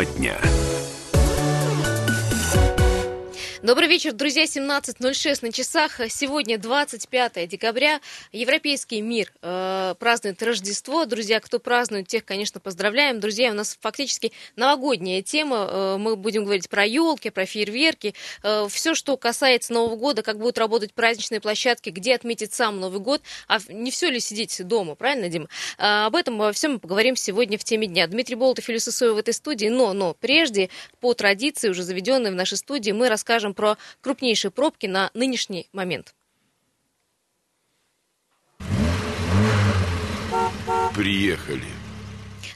Тема дня. Добрый вечер, друзья. 17.06 на часах. Сегодня 25 декабря. Европейский мир э, празднует Рождество. Друзья, кто празднует, тех, конечно, поздравляем. Друзья, у нас фактически новогодняя тема. Э, мы будем говорить про елки, про фейерверки. Э, все, что касается Нового года, как будут работать праздничные площадки, где отметить сам Новый год. А не все ли сидеть дома, правильно, Дима? Э, об этом во всем мы поговорим сегодня в теме дня. Дмитрий Болтов и Люся Соева в этой студии. Но, но прежде, по традиции, уже заведенной в нашей студии, мы расскажем про крупнейшие пробки на нынешний момент. Приехали.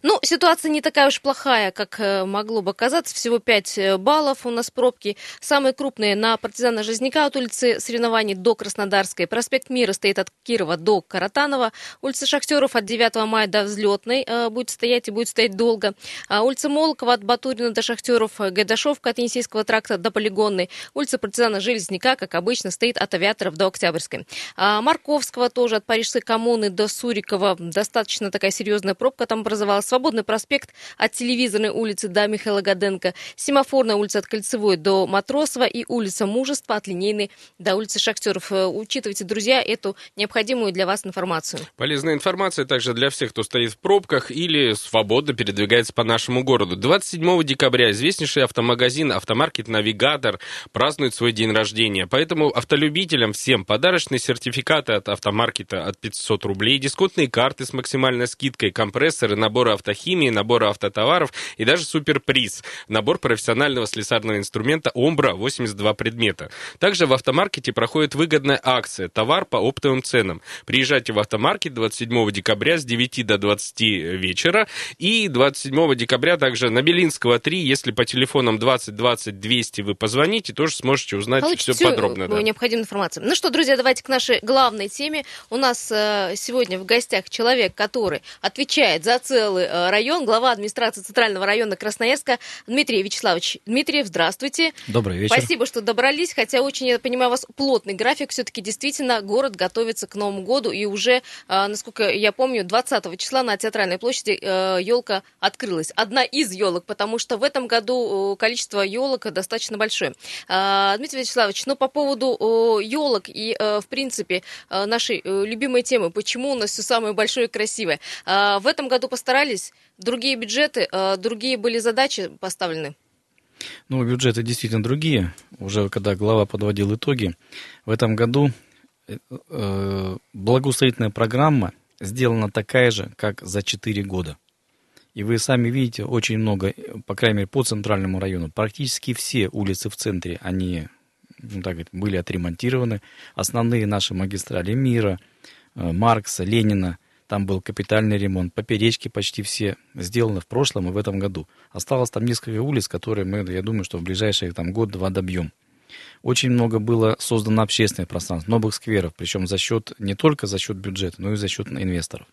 Ну, ситуация не такая уж плохая, как э, могло бы казаться. Всего 5 э, баллов у нас пробки. Самые крупные на партизана Жизняка от улицы соревнований до Краснодарской. Проспект Мира стоит от Кирова до Каратанова. Улица Шахтеров от 9 мая до Взлетной э, будет стоять и будет стоять долго. А улица Молокова от Батурина до Шахтеров. Гайдашовка от Енисейского тракта до Полигонной. Улица партизана Железняка, как обычно, стоит от Авиаторов до Октябрьской. А Марковского тоже от Парижской коммуны до Сурикова. Достаточно такая серьезная пробка там образовалась. Свободный проспект от Телевизорной улицы до Михаила Гаденко, Семафорная улица от Кольцевой до Матросова и улица Мужества от Линейной до улицы Шахтеров. Э, учитывайте, друзья, эту необходимую для вас информацию. Полезная информация также для всех, кто стоит в пробках или свободно передвигается по нашему городу. 27 декабря известнейший автомагазин «Автомаркет Навигатор» празднует свой день рождения. Поэтому автолюбителям всем подарочные сертификаты от автомаркета от 500 рублей, дисконтные карты с максимальной скидкой, компрессоры, наборы автомобилей автохимии, набора автотоваров и даже суперприз. Набор профессионального слесарного инструмента «Омбра» 82 предмета. Также в автомаркете проходит выгодная акция «Товар по оптовым ценам». Приезжайте в автомаркет 27 декабря с 9 до 20 вечера и 27 декабря также на Белинского 3, если по телефонам 20 20 200 вы позвоните, тоже сможете узнать Получите все подробно. Да. необходимую информацию. Ну что, друзья, давайте к нашей главной теме. У нас э, сегодня в гостях человек, который отвечает за целый Э, район, глава администрации Центрального района Красноярска Дмитрий Вячеславович. Дмитрий, здравствуйте. Добрый вечер. Спасибо, что добрались, хотя очень, я понимаю, у вас плотный график. Все-таки действительно город готовится к Новому году, и уже, э, насколько я помню, 20 числа на Театральной площади елка э, открылась. Одна из елок, потому что в этом году количество елок достаточно большое. Дмитрий Вячеславович, ну по поводу елок и, в принципе, нашей любимой темы, почему у нас все самое большое и красивое. В этом году постарались менялись другие бюджеты, э, другие были задачи поставлены? Ну, бюджеты действительно другие. Уже когда глава подводил итоги, в этом году э, э, благоустроительная программа сделана такая же, как за 4 года. И вы сами видите, очень много, по крайней мере, по центральному району, практически все улицы в центре, они ну, так говорить, были отремонтированы. Основные наши магистрали Мира, Маркса, Ленина, там был капитальный ремонт, поперечки почти все сделаны в прошлом и в этом году. Осталось там несколько улиц, которые мы, я думаю, что в ближайшие там, год-два добьем. Очень много было создано общественных пространств, новых скверов, причем за счет, не только за счет бюджета, но и за счет инвесторов.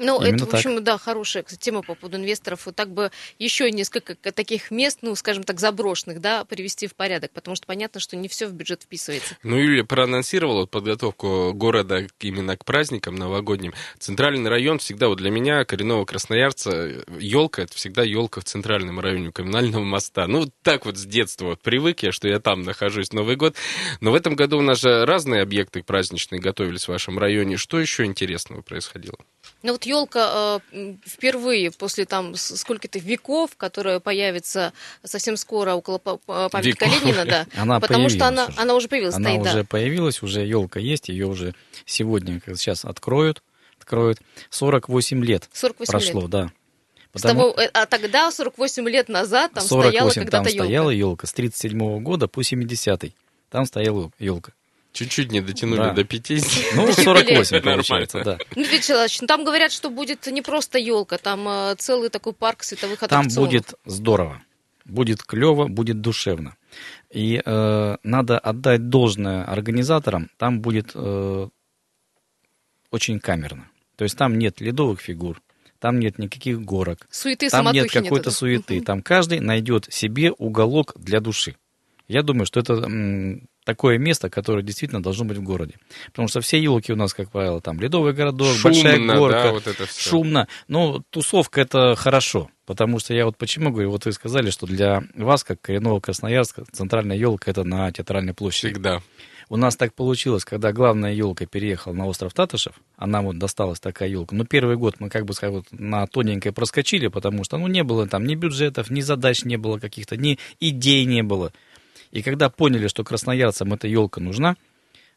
Ну, Именно это, в общем, так. да, хорошая тема по поводу инвесторов. Вот так бы еще несколько таких мест, ну, скажем так, заброшенных, да, привести в порядок, потому что понятно, что не все в бюджет вписывается. Ну, Юлия проанонсировала подготовку города именно к праздникам новогодним. Центральный район всегда, вот для меня, коренного красноярца, елка это всегда елка в центральном районе у коммунального моста. Ну, так вот с детства вот привык я, что я там нахожусь Новый год. Но в этом году у нас же разные объекты праздничные готовились в вашем районе. Что еще интересного происходило? Ну вот елка э, впервые после там сколько-то веков, которая появится совсем скоро около памятника веков. Ленина, да. Она потому что она, уже. она уже появилась. Она стоит, уже да. появилась, уже елка есть, ее уже сегодня, сейчас, откроют. Откроют. 48 лет 48 прошло, лет. да. Потому... того, э, а тогда, 48 лет назад, там 48 стояла когда-то там елка. стояла елка. С 37 года по 70-й. Там стояла елка. Чуть-чуть не дотянули да. до 50. Ну, 48 получается, да. Ну, Вячеславович, ну, там говорят, что будет не просто елка, там э, целый такой парк световых аттракционов. Там будет здорово, будет клево, будет душевно. И э, надо отдать должное организаторам, там будет э, очень камерно. То есть там нет ледовых фигур, там нет никаких горок, суеты, там нет какой-то суеты. Там каждый найдет себе уголок для души. Я думаю, что это такое место, которое действительно должно быть в городе. Потому что все елки у нас, как правило, там ледовый городок, Шумно, большая горка, да, вот это всё. шумно. Но тусовка это хорошо. Потому что я вот почему говорю, вот вы сказали, что для вас, как коренного Красноярска, центральная елка это на театральной площади. Всегда. У нас так получилось, когда главная елка переехала на остров Татышев, а нам вот досталась такая елка. Ну, первый год мы, как бы сказать, вот на тоненькой проскочили, потому что, ну, не было там ни бюджетов, ни задач не было каких-то, ни идей не было. И когда поняли, что красноярцам эта елка нужна,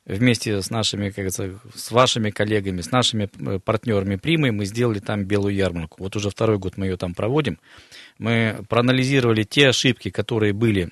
вместе с нашими, как говорится, с вашими коллегами, с нашими э, партнерами Примой, мы сделали там белую ярмарку. Вот уже второй год мы ее там проводим. Мы проанализировали те ошибки, которые были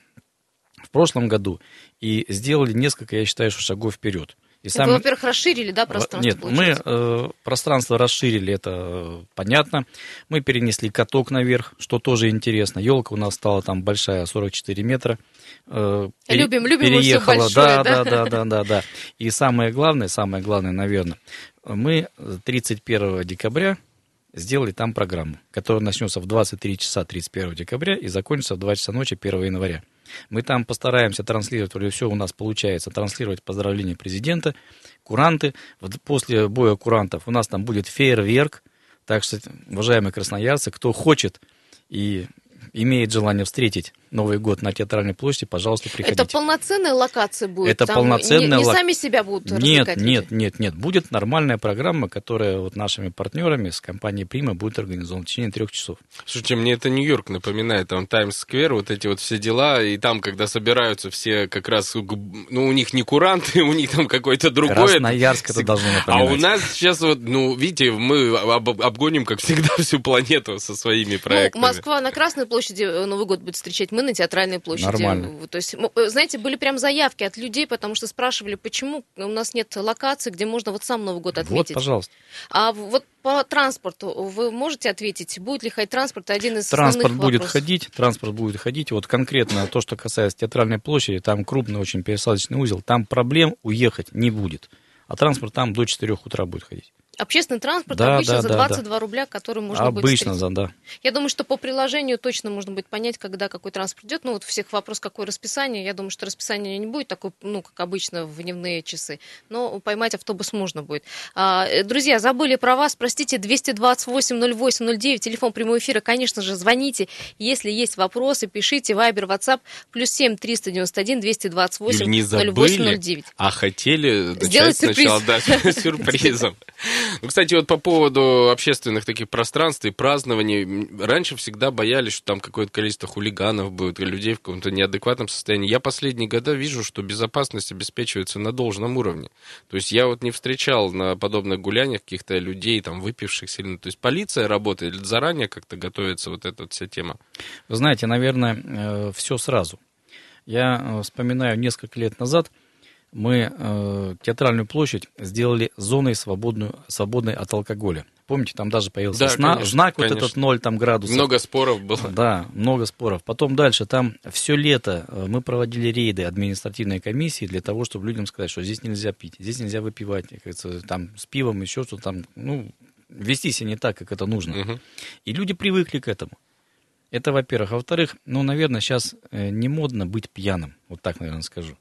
в прошлом году, и сделали несколько, я считаю, шагов вперед. И Вы, самое- во-первых, расширили, да, пространство? Нет, мы получается? э, пространство расширили, это э, понятно. Мы перенесли каток наверх, что тоже интересно. Елка у нас стала там большая, 44 метра. Э, Любим, любим мы всё переехала, большое, да, да? да, да, да, да, да. И самое главное, самое главное, наверное, мы 31 декабря сделали там программу, которая начнется в 23 часа 31 декабря и закончится в 2 часа ночи 1 января. Мы там постараемся транслировать, или все у нас получается, транслировать поздравления президента, куранты. После боя курантов у нас там будет фейерверк. Так что, уважаемые красноярцы, кто хочет и имеет желание встретить Новый год на Театральной площади, пожалуйста, приходите. Это полноценная локация будет? Это Там полноценная Не, не сами себя будут Нет, развлекать люди? нет, нет, нет. Будет нормальная программа, которая вот нашими партнерами с компанией Прима будет организована в течение трех часов. Слушайте, мне это Нью-Йорк напоминает, там Таймс-сквер, вот эти вот все дела, и там, когда собираются все как раз, ну, у них не куранты, у них там какой-то другой. Красноярск это должно А напоминать. у нас сейчас вот, ну, видите, мы об- обгоним, как всегда, всю планету со своими проектами. Ну, Москва на Красной площади э, Новый год будет встречать, мы на Театральной площади. Нормально. То есть, э, знаете, были прям заявки от людей, потому что спрашивали, почему у нас нет локации, где можно вот сам Новый год Вот, отметить. пожалуйста. А вот по транспорту вы можете ответить, будет ли ходить транспорт? Один из Транспорт будет вопросов. ходить, транспорт будет ходить. Вот конкретно то, что касается театральной площади, там крупный очень пересадочный узел, там проблем уехать не будет. А транспорт там до 4 утра будет ходить. Общественный транспорт Да, обычно да, за да, 22 рубля, который можно будет Обычно, за, да. Я думаю, что по приложению точно можно будет понять, когда какой транспорт идет. Ну, вот всех вопрос, какое расписание. Я думаю, что расписание не будет такое, ну, как обычно, в дневные часы. Но поймать автобус можно будет. А, э, друзья, забыли про вас. Простите, 228-08-09, телефон прямого эфира. Конечно же, звоните. Если есть вопросы, пишите. Вайбер, WhatsApp, плюс 7 391 228 Юль, не 08 забыли, 09. а хотели начать Сделать сначала да, сюрпризом. Ну, кстати, вот по поводу общественных таких пространств и празднований, раньше всегда боялись, что там какое-то количество хулиганов будет, людей в каком-то неадекватном состоянии. Я последние года вижу, что безопасность обеспечивается на должном уровне. То есть я вот не встречал на подобных гуляниях каких-то людей, там, выпивших сильно. То есть полиция работает, заранее как-то готовится вот эта вот вся тема. Вы знаете, наверное, все сразу. Я э, вспоминаю, несколько лет назад мы э, театральную площадь сделали зоной свободную, свободной от алкоголя. Помните, там даже появился Да, зна- конечно, знак вот конечно. этот 0 там, градусов. Много споров было. Да, много споров. Потом дальше, там все лето э, мы проводили рейды административной комиссии для того, чтобы людям сказать, что здесь нельзя пить, здесь нельзя выпивать, как говорится, там с пивом еще что-то там, ну, вести себя не так, как это нужно. Мгм. И люди привыкли к этому. Это, во-первых. А во-вторых, ну, наверное, сейчас не модно быть пьяным. Вот так, наверное, скажу.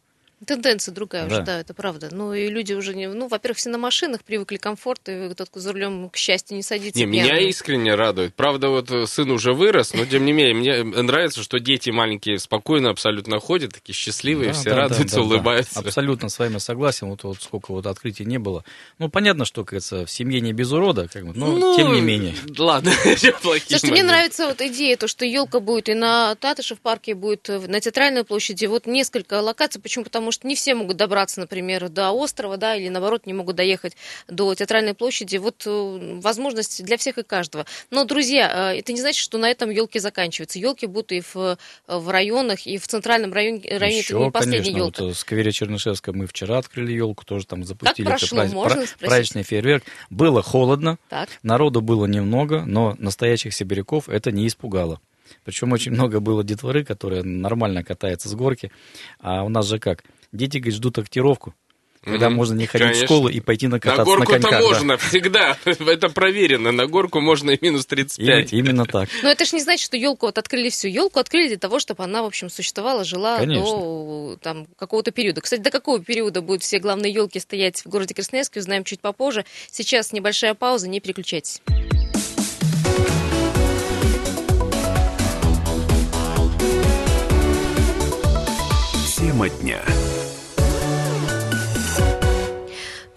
Тенденция другая Да. уже, да, это правда. Ну и люди уже не... Ну, во-первых, все на машинах привыкли к комфорту, и тот, кто за рулем, к счастью, не садится Не, меня искренне радует. Правда, вот э, сын уже вырос, но тем не менее, мне нравится, что дети маленькие спокойно абсолютно ходят, такие счастливые, Да, все да, да, радуются, да, да. улыбаются. Абсолютно с вами согласен. Вот, вот сколько вот открытий не было. Ну, понятно, что, как говорится, в семье не без урода, как бы, но Ну, тем не менее. Ладно, Слушайте, мне нравится вот идея, то, что елка будет и на Татышев парке, будет э, на Театральной площади. Вот несколько локаций. Почему? Потому что не все могут добраться, например, до острова, да, или наоборот, не могут доехать до Театральной площади. Вот э, возможность для всех и каждого. Но, друзья, э, это не значит, что на этом елки заканчиваются. Елки будут и в, э, в районах, и в центральном районе. районе это Еще, не последняя конечно, елка. вот э, в сквере Чернышевска мы вчера открыли елку, тоже там запустили прошло, праздник- можно спросить? праздничный фейерверк. Было холодно, Так. народу было немного, но настоящих сибиряков это не испугало. Причем очень много было детворы, которые нормально катаются с горки. А у нас же как? Дети, говорит, ждут актировку. когда Мгм. можно не ходить Конечно. в школу и пойти На накататься на, горку-то коньках. да. можно, всегда. Это проверено. На горку можно и минус И- 35. именно так. Но это же не значит, что елку вот открыли всю. Елку открыли для того, чтобы она, в общем, существовала, жила Конечно. до там, какого-то периода. Кстати, до какого периода будут все главные елки стоять в городе Красноярске, узнаем чуть попозже. Сейчас небольшая пауза, не переключайтесь. Тема дня.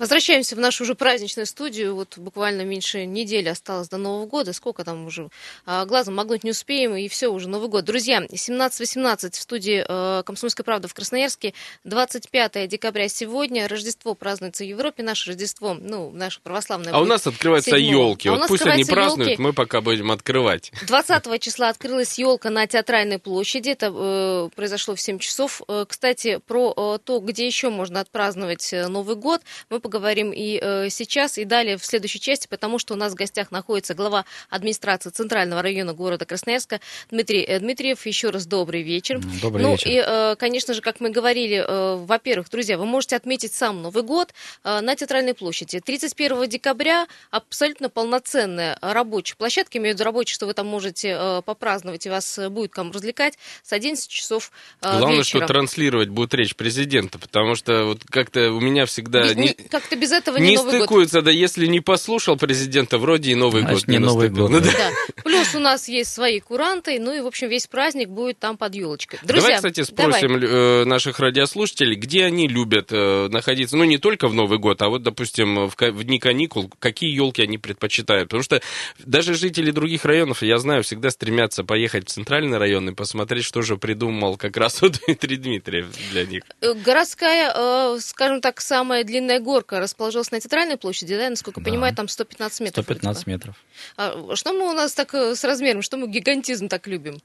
Возвращаемся в нашу уже праздничную студию. Вот буквально меньше недели осталось до Нового года. Сколько там уже? А, глазом моргнуть не успеем, и все, уже Новый год. Друзья, 17-18 в студии э, «Комсомольская правда» в Красноярске. 25 декабря сегодня. Рождество празднуется в Европе. Наше Рождество, ну, наше православное. А у нас открываются елки. А Вот пусть они празднуют, ёлки. мы пока будем открывать. 20 числа открылась елка на Театральной площади. Это э, произошло в 7 часов. Э, кстати, про э, то, где еще можно отпраздновать э, Новый год, мы поговорим и э, сейчас, и далее в следующей части, потому что у нас в гостях находится глава администрации Центрального района города Красноярска Дмитрий э, Дмитриев. Еще раз добрый вечер. Добрый ну вечер. и, э, конечно же, как мы говорили, э, во-первых, друзья, вы можете отметить сам Новый год э, на Театральной площади. 31 декабря абсолютно полноценная рабочая площадка, имею в виду рабочая, что вы там можете э, попраздновать, и вас будет кому развлекать с 11 часов э, Главное, вечера. что транслировать будет речь президента, потому что вот как-то у меня всегда не, не- Как-то без этого не, не Новый год. стыкуется, да если не послушал президента, вроде и Новый Значит, год не не Новый наступил. год, Ну да. да. Плюс у нас есть свои куранты, ну и, в общем, весь праздник будет там под елочкой. Давай, Друзья, кстати, давай. спросим э, наших радиослушателей, где они любят э, находиться, ну, не только в Новый год, а вот, допустим, в, в дни каникул, какие елки они предпочитают. Потому что даже жители других районов, я знаю, всегда стремятся поехать в центральный район и посмотреть, что же придумал как раз вот Дмитрий Дмитриев для них. Э, Городская, скажем так, самая длинная горка расположилась на Центральной площади, да, насколько Да. понимаю, там 115 метров. вроде 115 бы. метров. А что мы у нас так э, с размером, что мы гигантизм так любим?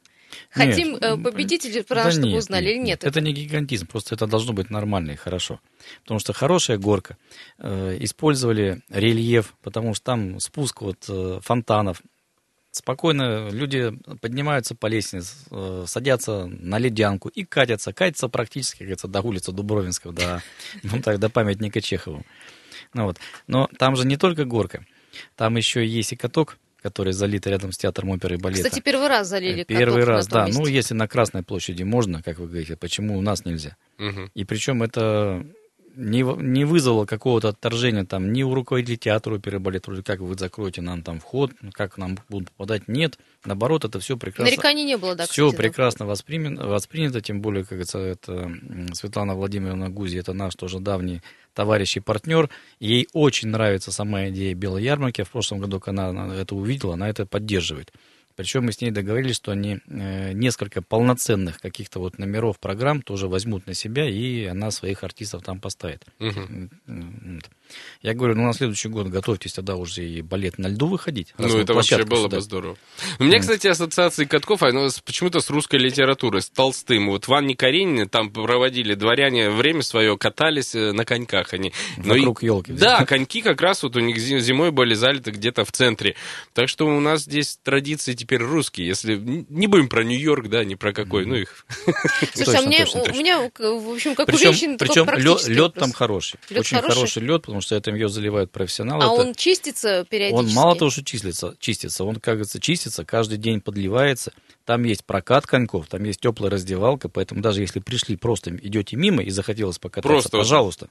Хотим Нет, э, победителей про Да нас, чтобы нет, узнали или нет? Это не гигантизм, просто это должно быть нормально и хорошо. Потому что хорошая горка. Э, использовали рельеф, потому что там спуск вот э, фонтанов. Спокойно люди поднимаются по лестнице, э, садятся на ледянку и катятся. Катятся практически, как говорится, до улицы Дубровинского, до, ну, так, до памятника Чехову. Ну, вот. Но там же не только горка. Там еще есть и каток, который залит рядом с театром оперы и балета. Кстати, первый раз залили Первый каток на раз, да. месте. Ну, если на Красной площади можно, как вы говорите, почему у нас нельзя? Мгм. И причем это не, не вызвало какого-то отторжения там ни у руководителей театра оперы и балета, вроде как вы закроете нам там вход, как нам будут попадать. Нет, наоборот, это все прекрасно. Нареканий не было, да, все кстати, да. прекрасно воспринято, воспринято, тем более, как говорится, это Светлана Владимировна Гузи, это наш тоже давний товарищ и партнер. Ей очень нравится сама идея белой ярмарки. В прошлом году, когда она это увидела, она это поддерживает. Причем мы с ней договорились, что они э, несколько полноценных каких-то вот номеров программ тоже возьмут на себя, и она своих артистов там поставит. Вот. Я говорю, ну на следующий год готовьтесь тогда уже и балет на льду выходить. Ну, это вообще было сюда- бы здорово. У меня, кстати, ассоциации катков, оно с- почему-то с русской литературой, с Толстым. Вот в Анне Каренине там проводили дворяне время свое, катались э, на коньках они. Но и- Вокруг елки. Да, коньки как раз вот у них зи- зимой были залиты где-то в центре. Так что у нас здесь традиции теперь русские. Если не будем про Нью-Йорк, да, ни про какой, ну их. Слушай, а мне, точно, у меня, в общем, как у Причем, женщины, такой причем лед, там хороший. Лёд очень хороший? хороший лед, потому что это ее заливают профессионалы. А Это- он чистится периодически? он мало того, что числится, чистится, он, как говорится, чистится, каждый день подливается. Там есть прокат коньков, там есть теплая раздевалка, поэтому даже если пришли, просто идете мимо и захотелось покататься, Просто пожалуйста,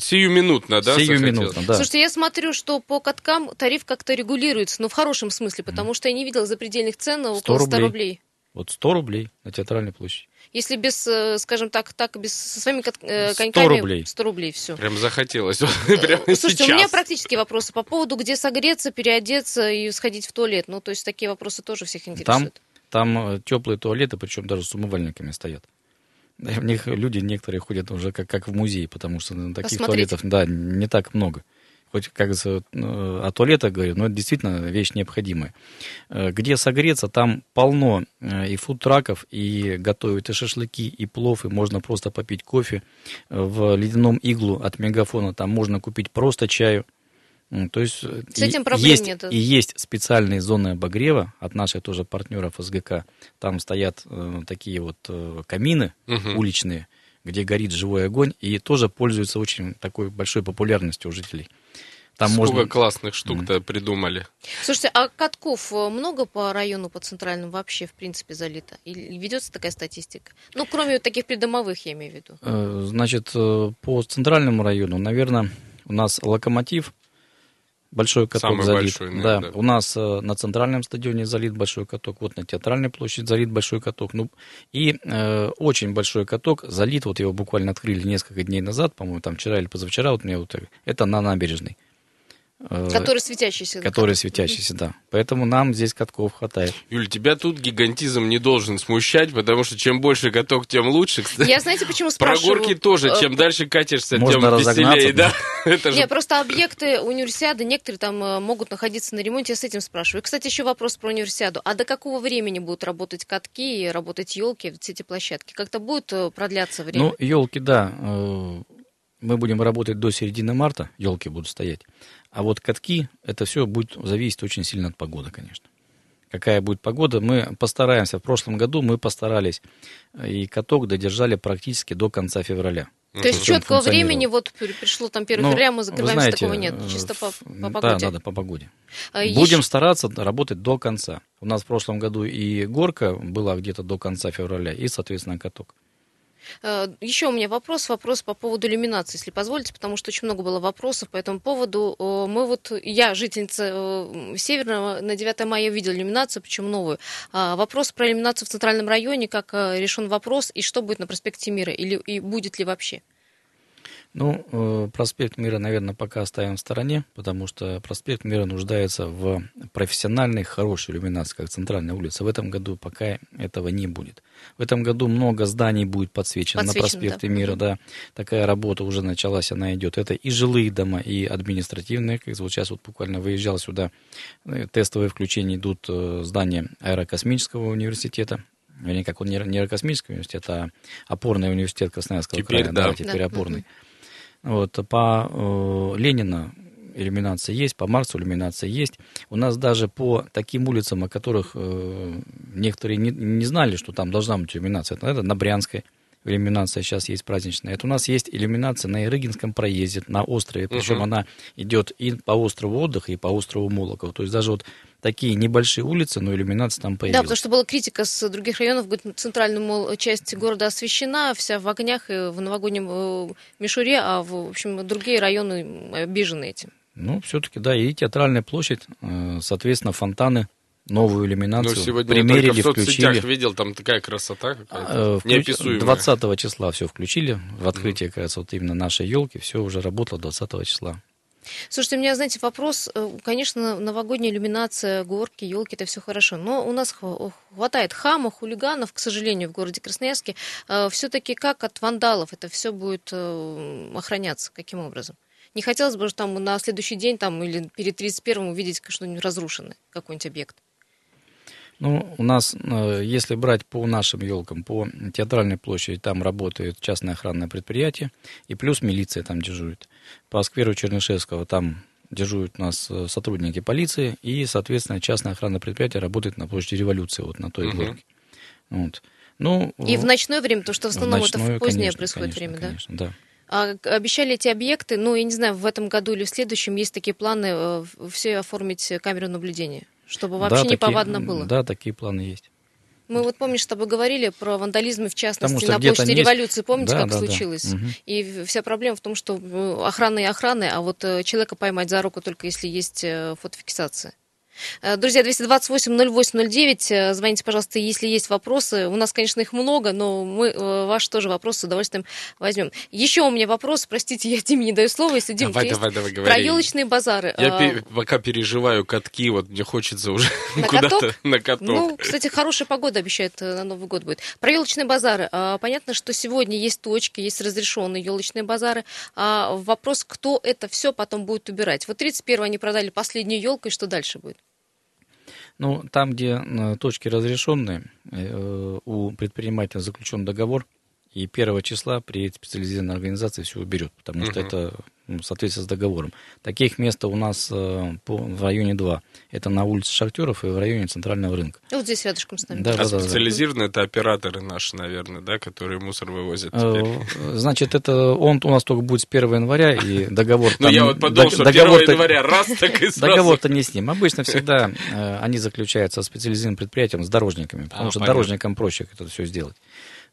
сиюминутно, да? сиюминутно, да. Слушайте, я смотрю, что по каткам тариф как-то регулируется, но в хорошем смысле, потому что я не видела запредельных цен на 100 около 100 рублей. рублей. Вот 100 рублей на театральной площади. Если без, э, скажем так, так без со своими э, 100 коньками рублей. 100 рублей, все. Прям захотелось. Прямо Слушайте, у меня сейчас. практические вопросы по поводу, где согреться, переодеться и сходить в туалет. Ну, то есть такие вопросы тоже всех Там, интересуют. там теплые туалеты, причем даже с умывальниками стоят. В них люди некоторые ходят уже как, как в музей, потому что ну, таких Посмотреть. туалетов, да, не так много. Хоть, как э, о туалетах говорю, но это действительно вещь необходимая. Э, Где согреться, там полно э, и фудтраков, и готовят и шашлыки, и плов, и можно просто попить кофе. Э, В ледяном иглу от мегафона там можно купить просто чаю. То есть э, С этим и- проблем есть, нет. И есть специальные зоны обогрева от наших тоже партнеров СГК. Там стоят э, такие вот э, камины Мгм. уличные, где горит живой огонь, и тоже пользуется очень такой большой популярностью у жителей. Там Сколько можно... классных штук-то mm. придумали. Слушайте, а катков э, много по району, по центральному вообще, в принципе, залито? Или ведется такая статистика? Ну, кроме вот таких придомовых, я имею в виду. Э, значит, по центральному району, наверное, у нас локомотив, большой каток Самый залит. Большой, да, да, у нас на центральном стадионе залит большой каток, вот на театральной площади залит большой каток. Ну, и э, очень большой каток залит, вот его буквально открыли несколько дней назад, по-моему, там вчера или позавчера, вот мне вот это на набережной. Э, который светящийся. Который светящийся, да. Поэтому нам здесь катков хватает. Юль, тебя тут гигантизм не должен смущать, потому что чем больше каток, тем лучше. Я знаете, почему спрашиваю? Про горки тоже. Э, чем дальше катишься, Можно тем веселее. Да? Это же... просто объекты универсиады, некоторые там э, могут находиться на ремонте. Я с этим спрашиваю. И, кстати, еще вопрос про универсиаду. А до какого времени будут работать катки и работать елки, все эти площадки? Как-то будет продляться время? Ну, елки, да. Мы будем работать до середины марта, елки будут стоять. А вот катки, это все будет зависеть очень сильно от погоды, конечно. Какая будет погода, мы постараемся. В прошлом году мы постарались, э, и каток додержали практически до конца февраля. То есть четкого времени, вот пришло там 1 ну, февраля, мы закрываемся, знаете, такого нет, чисто по, по погоде. Да, да, да, по погоде. А, Будем еще... стараться работать до конца. У нас в прошлом году и горка была где-то до конца февраля, и, соответственно, каток. Э, Еще у меня вопрос, вопрос по поводу иллюминации, если позволите, потому что очень много было вопросов по этому поводу. Э, мы вот, я жительница э, Северного, на 9 мая видела иллюминацию, причем новую. А, вопрос про иллюминацию в Центральном районе, как решен вопрос, и что будет на проспекте Мира, или и будет ли вообще? Ну, э, проспект Мира, наверное, пока оставим в стороне, потому что проспект Мира нуждается в профессиональной, хорошей иллюминации, как центральная улица. В этом году пока этого не будет. В этом году много зданий будет подсвечено, подсвечено на проспекте да. Мира, да. Такая работа уже началась, она идет. Это и жилые дома, и административные. Как вот сейчас вот буквально выезжал сюда, э, тестовые включения идут э, здания аэрокосмического университета, вернее, как он не аэрокосмический университет, а опорный университет Красноярского теперь, края, да, да теперь да. опорный. Вот, по э, Ленина иллюминация есть, по Марсу иллюминация есть. У нас даже по таким улицам, о которых э, некоторые не, не знали, что там должна быть иллюминация, это, это на Брянской иллюминация сейчас есть праздничная. Это у нас есть иллюминация на Ирыгинском проезде, на острове, причем uh-huh. она идет и по острову отдыха, и по острову Молокова. То есть даже вот такие небольшие улицы, но иллюминация там появилась. Да, потому что была критика с других районов, говорит, центральная мол, часть города освещена, вся в огнях и в новогоднем э, мишуре, а в, общем другие районы обижены этим. Ну, все-таки, да, и театральная площадь, э, соответственно, фонтаны новую иллюминацию ну, сегодня примерили, я в включили. видел, там такая красота какая-то, а, неописуемая. 20 числа все включили, в открытие, mm. кажется, вот именно нашей елки, все уже работало 20 числа. Слушайте, у меня, знаете, вопрос, э, конечно, новогодняя иллюминация, горки, елки, это все хорошо, но у нас хватает хамов, хулиганов, к сожалению, в городе Красноярске. Э, Все-таки как от вандалов это все будет э, охраняться, каким образом? Не хотелось бы, что там на следующий день там, или перед 31-м увидеть что-нибудь разрушенное, какой-нибудь объект. Ну, у нас, э, если брать по нашим елкам, по театральной площади, там работает частное охранное предприятие, и плюс милиция там дежурит. По скверу Чернышевского там дежурят у нас э, сотрудники полиции, и, соответственно, частное охранное предприятие работает на площади Революции, вот на той угу. горке. Вот. Ну, и в ночное время, потому что в основном в ночное, это в позднее конечно, происходит конечно, время, конечно, да? да. А обещали эти объекты, ну, я не знаю, в этом году или в следующем есть такие планы э, все оформить камеру наблюдения? Чтобы вообще да, неповадно такие, было. Да, такие планы есть. Мы вот, помнишь, с тобой говорили про вандализм, в частности, на площади революции. Помните, да, как да, случилось? Да. Угу. И вся проблема в том, что охрана и охраны, а вот э, человека поймать за руку только если есть э, фотофиксация. Э, друзья, 228-08-09, э, звоните, пожалуйста, если есть вопросы. У нас, конечно, их много, но мы э, ваши тоже вопросы с удовольствием возьмем. Еще у меня вопрос, простите, я Диме не даю слова, если Дима давай, давай, давай, говори. Про елочные базары. Я а... пока переживаю катки, вот мне хочется уже куда-то на каток. Ну, кстати, хорошая погода обещает на Новый год будет. Про елочные базары. А, понятно, что сегодня есть точки, есть разрешенные елочные базары. А вопрос, кто это все потом будет убирать. Вот 31 они продали последнюю елку, и что дальше будет? Ну, там, где э, точки разрешенные, э, у предпринимателя заключен договор, И первого числа приедет специализированная организация, все уберет, потому что это ну, в соответствии с договором. Таких мест у нас э, по, в районе два. Это на улице Шахтеров и в районе Центрального рынка. Вот здесь рядышком с нами. Да, а да, специализированные да. это операторы наши, наверное, да, которые мусор вывозят теперь. Значит, это он у нас только будет с 1 января, и договор... Ну, я вот подумал, что 1 января раз, так и сразу. Договор-то не с ним. Обычно всегда э, они заключаются со специализированным предприятием, с дорожниками, потому а, что дорожникам проще это все сделать.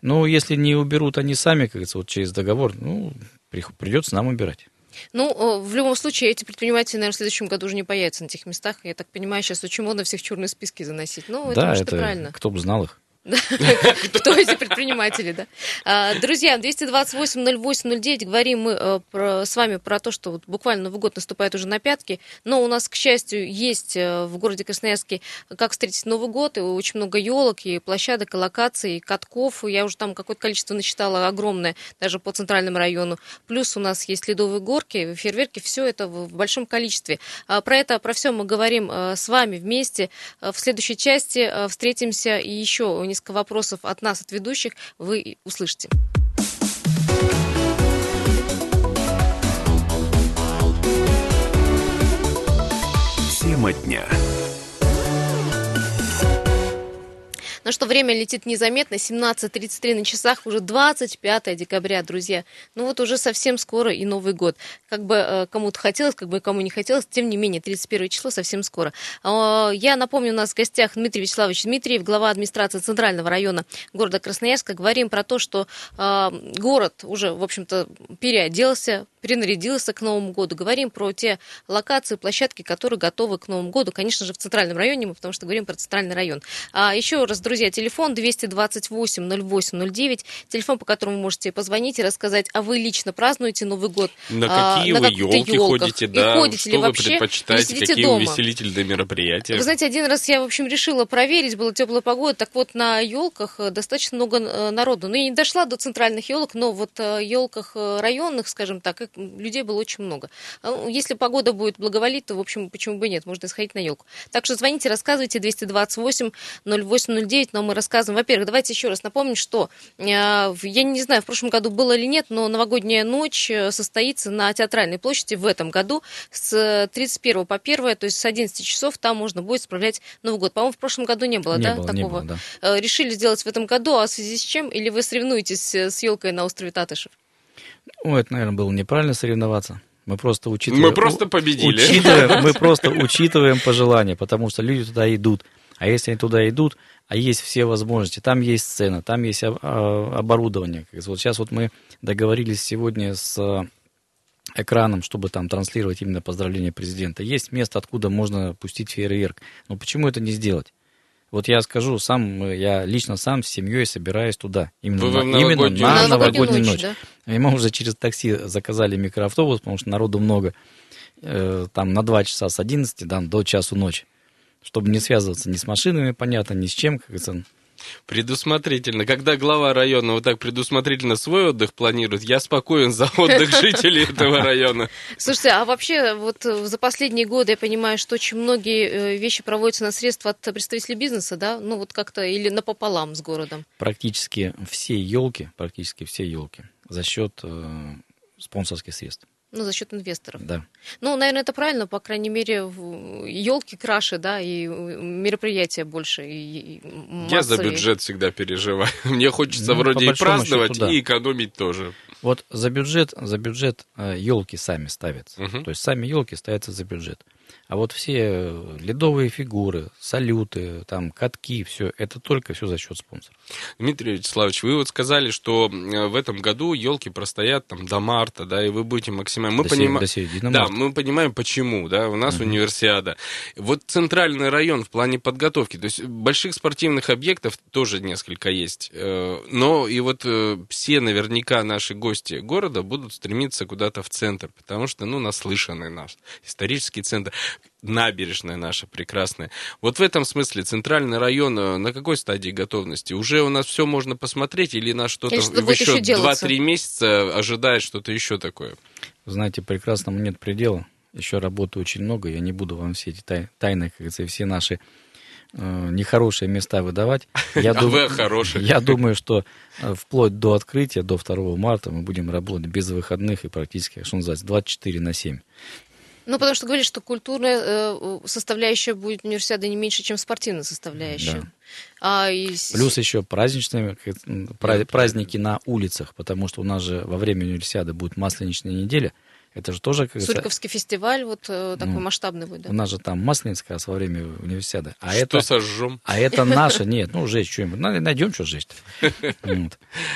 Ну, если не уберут они сами, как говорится, вот через договор, ну, придется нам убирать. Ну, в любом случае, эти предприниматели, наверное, в следующем году уже не появятся на этих местах. Я так понимаю, сейчас очень модно всех черные списки заносить. Ну, это, да, может, это правильно. кто бы знал их. Кто эти предприниматели, да? А, друзья, 228-08-09, говорим мы э, с вами про то, что буквально Новый год наступает уже на пятки, но у нас, к счастью, есть э, в городе Красноярске как встретить Новый год, и очень много елок, и площадок, и локаций, и катков, я уже там какое-то количество насчитала огромное, даже по центральному району. Плюс у нас есть ледовые горки, фейерверки, все это в большом количестве. А, про это, про все мы говорим э, с вами вместе. В следующей части встретимся и еще не несколько вопросов от нас, от ведущих, вы услышите. Тема дня. Ну что, время летит незаметно, 17.33 на часах, уже 25 декабря, друзья. Ну вот уже совсем скоро и Новый год. Как бы э, кому-то хотелось, как бы кому не хотелось, тем не менее, 31 число совсем скоро. А, я напомню, у нас в гостях Дмитрий Вячеславович Дмитриев, глава администрации Центрального района города Красноярска. Говорим про то, что а, город уже, в общем-то, переоделся, перенарядился к Новому году. Говорим про те локации, площадки, которые готовы к Новому году. Конечно же, в Центральном районе, мы потому что говорим про Центральный район. А еще раз, друзья, телефон 228-08-09, телефон, по которому вы можете позвонить и рассказать, а вы лично празднуете Новый год? На какие а, вы елки ходите, да? И ходите что ли вы вообще, предпочитаете, какие дома? увеселительные мероприятия? Вы знаете, один раз я, в общем, решила проверить, была теплая погода, так вот на елках э, достаточно много э, народу. Ну, я не дошла до центральных елок, но вот э, елках районных, скажем так, людей было очень много. А, если погода будет благоволить, то, в общем, почему бы нет, можно сходить на елку. Так что звоните, рассказывайте 228 0809, но мы рассказываем. Во-первых, давайте еще раз напомним, что э, я не знаю, в прошлом году было или нет, но новогодняя ночь э, состоится на Театральной площади в этом году с 31 по 1, то есть с 11 часов там можно будет справлять Новый год. По-моему, в прошлом году не было, не да, было, такого? Не было, да. Э, решили сделать в этом году, а в связи с чем? Или вы соревнуетесь с елкой на острове Татышев? Ну, это, наверное, было неправильно соревноваться. Мы просто учитываем... Мы просто победили. Учитываем, мы просто учитываем пожелания, потому что люди туда идут. А если они туда идут, а есть все возможности, там есть сцена, там есть а, оборудование. Вот сейчас вот мы договорились сегодня с экраном, чтобы там транслировать именно поздравления президента. Есть место, откуда можно пустить фейерверк. Но почему это не сделать? Вот я скажу, сам, я лично сам с семьей собираюсь туда. Именно, Вы на, именно на, новогоднюю ночь. ночь. Да? И мы уже через такси заказали микроавтобус, потому что народу много. Э, там на 2 часа с 11 да, до часу ночи. Чтобы не связываться ни с машинами, понятно, ни с чем, как говорится, Предусмотрительно. Когда глава района вот так предусмотрительно свой отдых планирует, я спокоен за отдых жителей этого района. Слушайте, а вообще вот за последние годы я понимаю, что очень многие э, вещи проводятся на средства от представителей бизнеса, да? Ну вот как-то или напополам с городом. Практически все елки, практически все елки за счет э, спонсорских средств. Ну, за счет инвесторов. Да. Ну, наверное, это правильно, по крайней мере, елки краше, да, и мероприятия больше. И Я за бюджет всегда переживаю. Мне хочется ну, вроде и праздновать, счету, да. и экономить тоже. Вот за бюджет, за бюджет елки э, сами ставятся. Угу. То есть сами елки ставятся за бюджет. А вот все ледовые фигуры, салюты, там, катки, все, это только все за счет спонсоров. Дмитрий Вячеславович, вы вот сказали, что в этом году елки простоят там до марта, да, и вы будете максимально... Мы до, поним... до середины Да, марта. мы понимаем, почему, да, у нас угу. универсиада. Вот центральный район в плане подготовки, то есть больших спортивных объектов тоже несколько есть, э, но и вот э, все наверняка наши гости города будут стремиться куда-то в центр, потому что, ну, наслышанный наш исторический центр набережная наша прекрасная. Вот в этом смысле центральный район э, на какой стадии готовности? Уже у нас все можно посмотреть или нас что-то еще, еще 2-3 месяца ожидает что-то еще такое? Знаете, прекрасному нет предела. Еще работы очень много. Я не буду вам все эти тайны, как говорится, все наши э, нехорошие места выдавать. Я, А дум- вы хорошие. я думаю, что э, вплоть до открытия, до 2 марта мы будем работать без выходных и практически, что называется, 24 на 7. Ну, потому что говорят, что культурная э, составляющая будет универсиады не меньше, чем спортивная составляющая. Да. А, и Плюс еще праздничные праздники на улицах, потому что у нас же во время универсиады будет масленичная неделя. Это же тоже как говорится, Суриковский фестиваль вот э, такой Ну, масштабный будет. да? У нас же там масленица как раз во время универсиады. А Что это, сожжем? а это наше, нет, ну, жечь что-нибудь. Найдем, что жечь.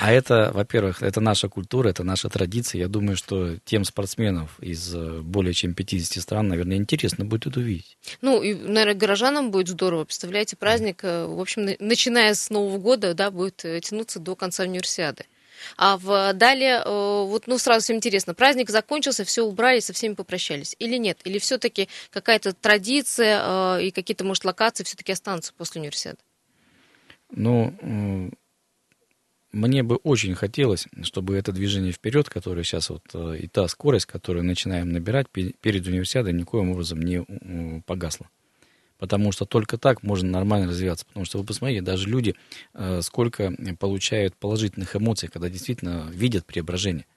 А это, во-первых, это наша культура, это наша традиция. Я думаю, что тем спортсменов из э, более чем 50 стран, наверное, интересно будет это увидеть. Ну, и, наверное, горожанам будет здорово. Представляете, праздник, э, в общем, на- начиная с Нового года, да, будет тянуться до конца универсиады. А в, далее, э, вот, ну, сразу всем интересно, праздник закончился, все убрали, со всеми попрощались. Или нет? Или все-таки какая-то традиция э, и какие-то, может, локации все-таки останутся после универсиады? Ну, мне бы очень хотелось, чтобы это движение вперед, которое сейчас вот э, и та скорость, которую начинаем набирать пе- перед универсиадой, никоим образом не м, погасла. Потому что только так можно нормально развиваться. Потому что вы посмотрите, даже люди э, сколько получают положительных эмоций, когда действительно видят преображение.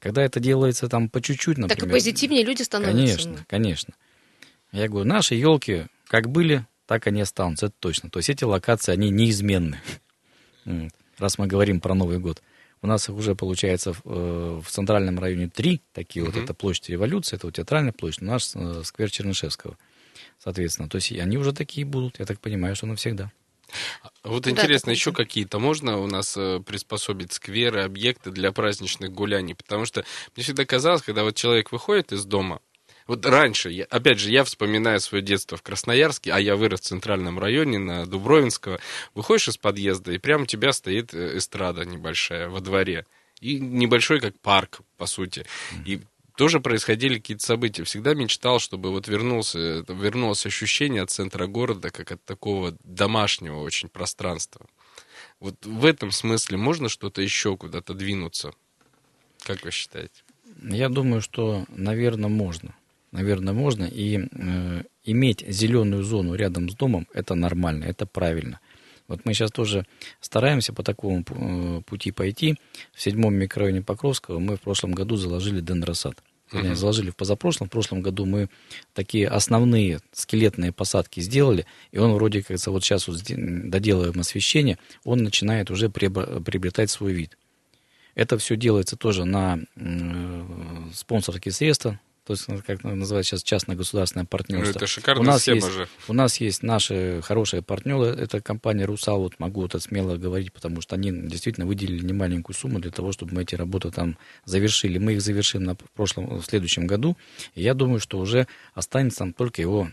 Когда это делается там по чуть-чуть, например. так и позитивнее люди становятся. Конечно, конечно. Я говорю, наши елки как были, так они останутся, это точно. То есть эти локации, они неизменны. Раз мы говорим про Новый год. У нас их уже получается в, э, в центральном районе три такие вот. Это площадь революции, это вот театральная площадь, наш э, сквер Чернышевского. Соответственно, то есть и они уже такие будут, я так понимаю, что навсегда. Вот Да, интересно, еще какие-то можно у нас э, приспособить скверы, объекты для праздничных гуляний? Потому что мне всегда казалось, когда вот человек выходит из дома, вот раньше, я, опять же, я вспоминаю свое детство в Красноярске, а я вырос в центральном районе на Дубровинского. Выходишь из подъезда, и прямо у тебя стоит э, эстрада небольшая во дворе. И небольшой, как парк, по сути. И тоже происходили какие-то события. Всегда мечтал, чтобы вот вернулся, вернулось ощущение от центра города, как от такого домашнего очень пространства. Вот в этом смысле можно что-то еще куда-то двинуться? Как вы считаете? Я думаю, что, наверное, можно. Наверное, можно. И э, иметь зеленую зону рядом с домом это нормально, это правильно. Вот мы сейчас тоже стараемся по такому э, пути пойти. В седьмом микрорайоне Покровского мы в прошлом году заложили дендросад. Мгм. Заложили в позапрошлом. В прошлом году мы такие основные скелетные посадки сделали. И он вроде как вот сейчас вот доделываем освещение, он начинает уже приобр- приобретать свой вид. Это все делается тоже на э, спонсорские средства, то есть, ну, как называется сейчас частно-государственное Ну, партнерство. это шикарная у нас схема есть, же. У нас есть наши хорошие партнеры, это компания «Русал», вот могу это смело говорить, потому что они действительно выделили немаленькую сумму для того, чтобы мы эти работы там завершили. Мы их завершим на прошлом, в следующем году, и я думаю, что уже останется нам только его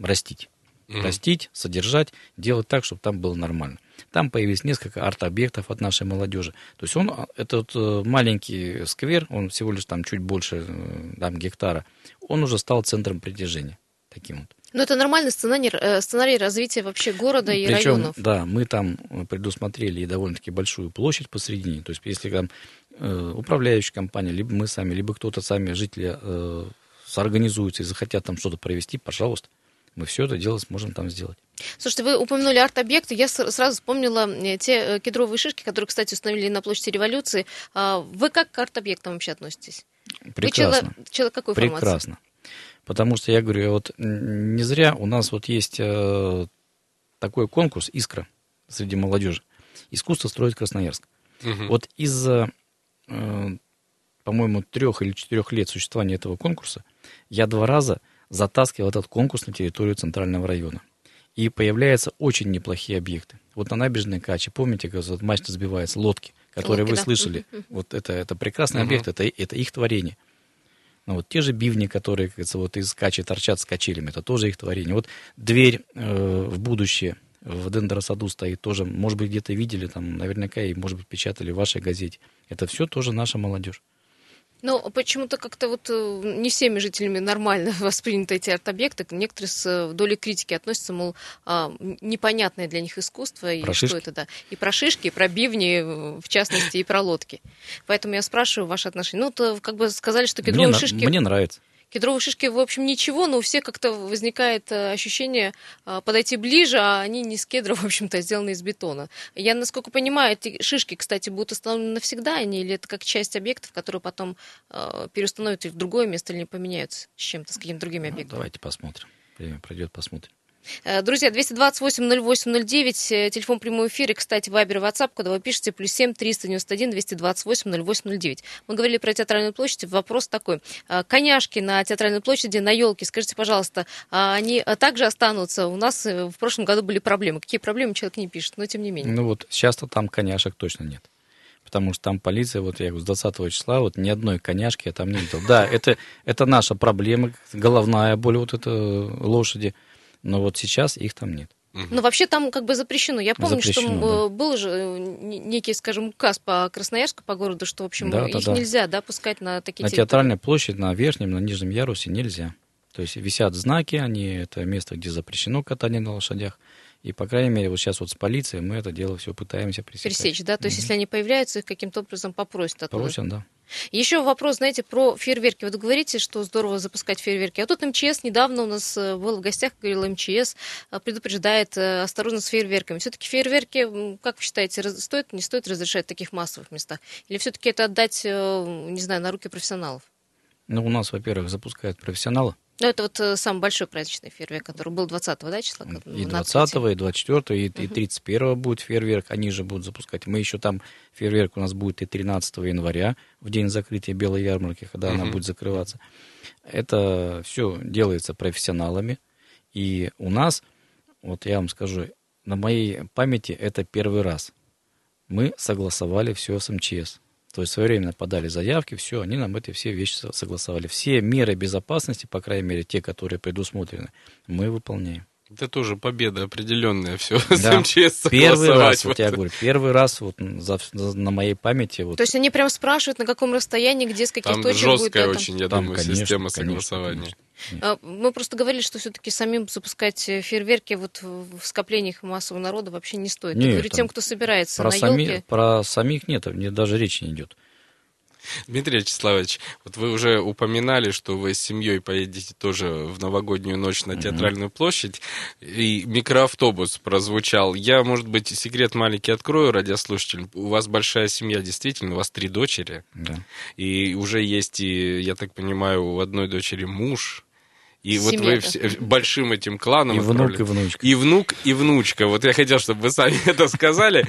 растить. Мгм. Растить, содержать, делать так, чтобы там было нормально. Там появились несколько арт-объектов от нашей молодежи. То есть он, а, этот э, маленький сквер, он всего лишь там чуть больше э, там, гектара, он уже стал центром притяжения. Таким вот. Но это нормальный сценарий, э, сценарий развития вообще города и Причем, районов. да, мы там предусмотрели и довольно-таки большую площадь посередине. То есть, если там э, управляющая компания, либо мы сами, либо кто-то сами, жители, э, соорганизуются и захотят там что-то провести, пожалуйста, мы все это дело сможем там сделать. Слушайте, вы упомянули арт-объекты. Я сразу вспомнила э, те э, кедровые шишки, которые, кстати, установили на площади революции. А Вы как к арт-объектам вообще относитесь? Вы Прекрасно. человек, человек какой формации? Прекрасно. Потому что я говорю, вот не зря у нас вот есть э, такой конкурс «Искра» среди молодежи. Искусство строит Красноярск. Мгм. Вот из-за, э, по-моему, трех или четырех лет существования этого конкурса я два раза затаскивал этот конкурс на территорию центрального района. И появляются очень неплохие объекты. Вот на набережной Качи, помните, как вот мачта сбивается, лодки, которые Лодки, вы да. слышали. Вот это, это прекрасный Мгм. объект, это, это их творение. Ну, вот те же бивни, которые, как говорится, вот из качи торчат с качелями, это тоже их творение. Вот дверь э, в будущее в дендросаду стоит тоже, может быть, где-то видели, там, наверняка, и, может быть, печатали в вашей газете. Это все тоже наша молодежь. Но почему-то как-то вот э, не всеми жителями нормально восприняты эти арт-объекты. Некоторые с э, долей критики относятся, мол, а, непонятное для них искусство. И Про что шишки? это, да. И про шишки, и про бивни, э, в частности, и про лодки. Поэтому я спрашиваю ваши отношения. Ну, то как бы сказали, что кедровые Мне, на- шишки... мне нравится. Кедровые шишки, в общем, ничего, но у всех как-то возникает э, ощущение э, подойти ближе, а они не из кедра, в общем-то, а сделаны из бетона. Я, насколько понимаю, эти шишки, кстати, будут установлены навсегда, они или это как часть объектов, которые потом э, переустановят в другое место или не поменяются с чем-то, с какими-то другими Ну, объектами? давайте посмотрим. Время пройдет, посмотрим. Э, Друзья, 228-08-09, э, телефон прямой эфире, кстати, Вайбер и WhatsApp, когда вы пишете, плюс 7 391 228 08-09. Мы говорили про театральную площадь, вопрос такой. Э, Коняшки на театральной площади, на елке, скажите, пожалуйста, а они также останутся? У нас в прошлом году были проблемы. Какие проблемы, человек не пишет, но тем не менее. Ну вот сейчас-то там коняшек точно нет. Потому что там полиция, вот я говорю, с 20 числа, вот ни одной коняшки я там не видел. Да, это, это наша проблема, головная боль вот это лошади. Но вот сейчас их там нет. Но вообще там как бы запрещено. Я помню, что Запрещено, э, был же э, некий, скажем, указ по Красноярску, по городу, что, в общем, Да, их да, да. нельзя да, пускать на такие На территории. театральной площади, на верхнем, на нижнем ярусе нельзя. То есть висят знаки, они это место, где запрещено катание на лошадях. И, по крайней мере, вот сейчас вот с полицией мы это дело все пытаемся пресекать. Пересечь, да? То есть, если они появляются, их каким-то образом попросят оттуда. Просят, да. Еще вопрос, знаете, про фейерверки. Вот говорите, что здорово запускать фейерверки. А тут МЧС недавно у нас э, был в гостях, говорил, МЧС э, предупреждает э, осторожно с фейерверками. Все-таки фейерверки, как вы считаете, стоит, не стоит разрешать в таких массовых местах? Или все-таки это отдать, не знаю, на руки профессионалов? Ну, у нас, во-первых, запускают профессионалы. Ну, это вот э, самый большой праздничный фейерверк, который был 20-го, да, числа? как- И на 20 открытии? и 24 и, и 31 будет фейерверк, они же будут запускать. Мы еще там, фейерверк у нас будет и 13 января, в день закрытия Белой ярмарки, когда она будет закрываться. Это все делается профессионалами. И у нас, вот я вам скажу, на моей памяти это первый раз. Мы согласовали все с МЧС. То есть своевременно подали заявки, все, они нам эти все вещи со- согласовали. Все меры безопасности, по крайней мере, те, которые предусмотрены, мы выполняем. Это тоже победа определенная, все Да. с МЧС Первый раз, вот я говорю, первый раз вот за- за- на моей памяти вот То есть они прям спрашивают, на каком расстоянии, где, с каких Там точек будет жесткая это? очень, я Там, думаю, конечно, система конечно, согласования. конечно. А, Мы просто говорили, что все-таки самим запускать э, фейерверки вот в скоплениях массового народа вообще не стоит. Я Нет, говорю там тем, кто собирается про, на сами- елке. про самих нет, мне даже речи не идет. Дмитрий Вячеславович, вот вы уже упоминали, что вы с семьей поедете тоже в новогоднюю ночь на театральную площадь, и микроавтобус прозвучал. Я, может быть, секрет маленький открою радиослушателям. У вас большая семья, действительно, у вас три дочери, Да. и уже есть, и, я так понимаю, у одной дочери муж, и вот Семья, вы да. все- большим этим кланом И внук, отправляетесь. и внучка. И внук, и внучка. Вот я хотел, чтобы вы сами это сказали.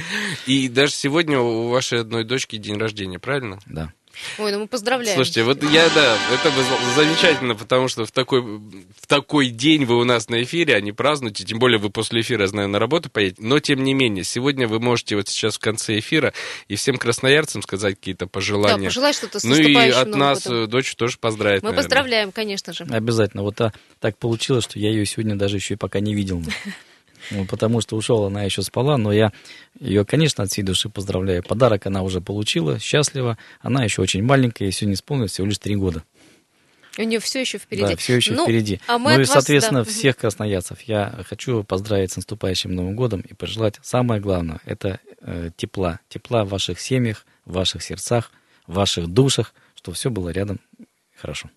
И даже сегодня у вашей одной дочки день рождения, правильно? Да. Ой, ну мы поздравляем. Слушайте, вот я, да, это замечательно, потому что в такой, в такой день вы у нас на эфире, а не празднуете, тем более вы после эфира, я знаю, на работу поедете, но тем не менее, сегодня вы можете вот сейчас в конце эфира и всем красноярцам сказать какие-то да, пожелания. пожелай что-то с ну и от нас годом. э, дочь тоже поздравить. Мы наверное. поздравляем, конечно же. Обязательно. Вот а, так получилось, что я ее сегодня даже еще и пока не видел. Ну, потому что ушел, она еще спала, но я ее, конечно, от всей души поздравляю. Подарок она уже получила, счастлива. Она еще очень маленькая, ей сегодня исполнилось всего лишь три года. У нее все еще впереди. Да, все еще Ну, впереди. а мы ну и, вас, соответственно, да. всех красноярцев я хочу поздравить с наступающим Новым годом и пожелать самое главное – это э, тепла. Тепла в ваших семьях, в ваших сердцах, в ваших душах, чтобы все было рядом хорошо.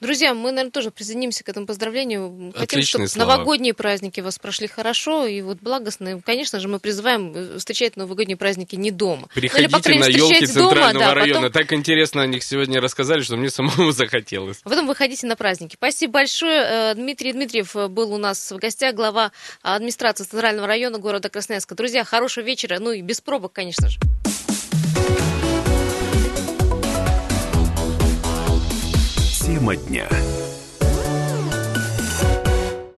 Друзья, мы, наверное, тоже присоединимся к этому поздравлению. Хотим, Отличные чтобы слова. новогодние праздники у вас прошли хорошо и вот благостно. Конечно же, мы призываем э, встречать новогодние праздники не дома. Ну, или, Приходите по крайней на елки встречать дома, центрального да, района. потом- Так интересно о них сегодня рассказали, что мне самому захотелось. А потом выходите на праздники. Спасибо большое. Э, Дмитрий Дмитриев э, был у нас в гостях, глава администрации Центрального района города Красноярска. Друзья, хорошего вечера, ну и без пробок, конечно же. Тема дня.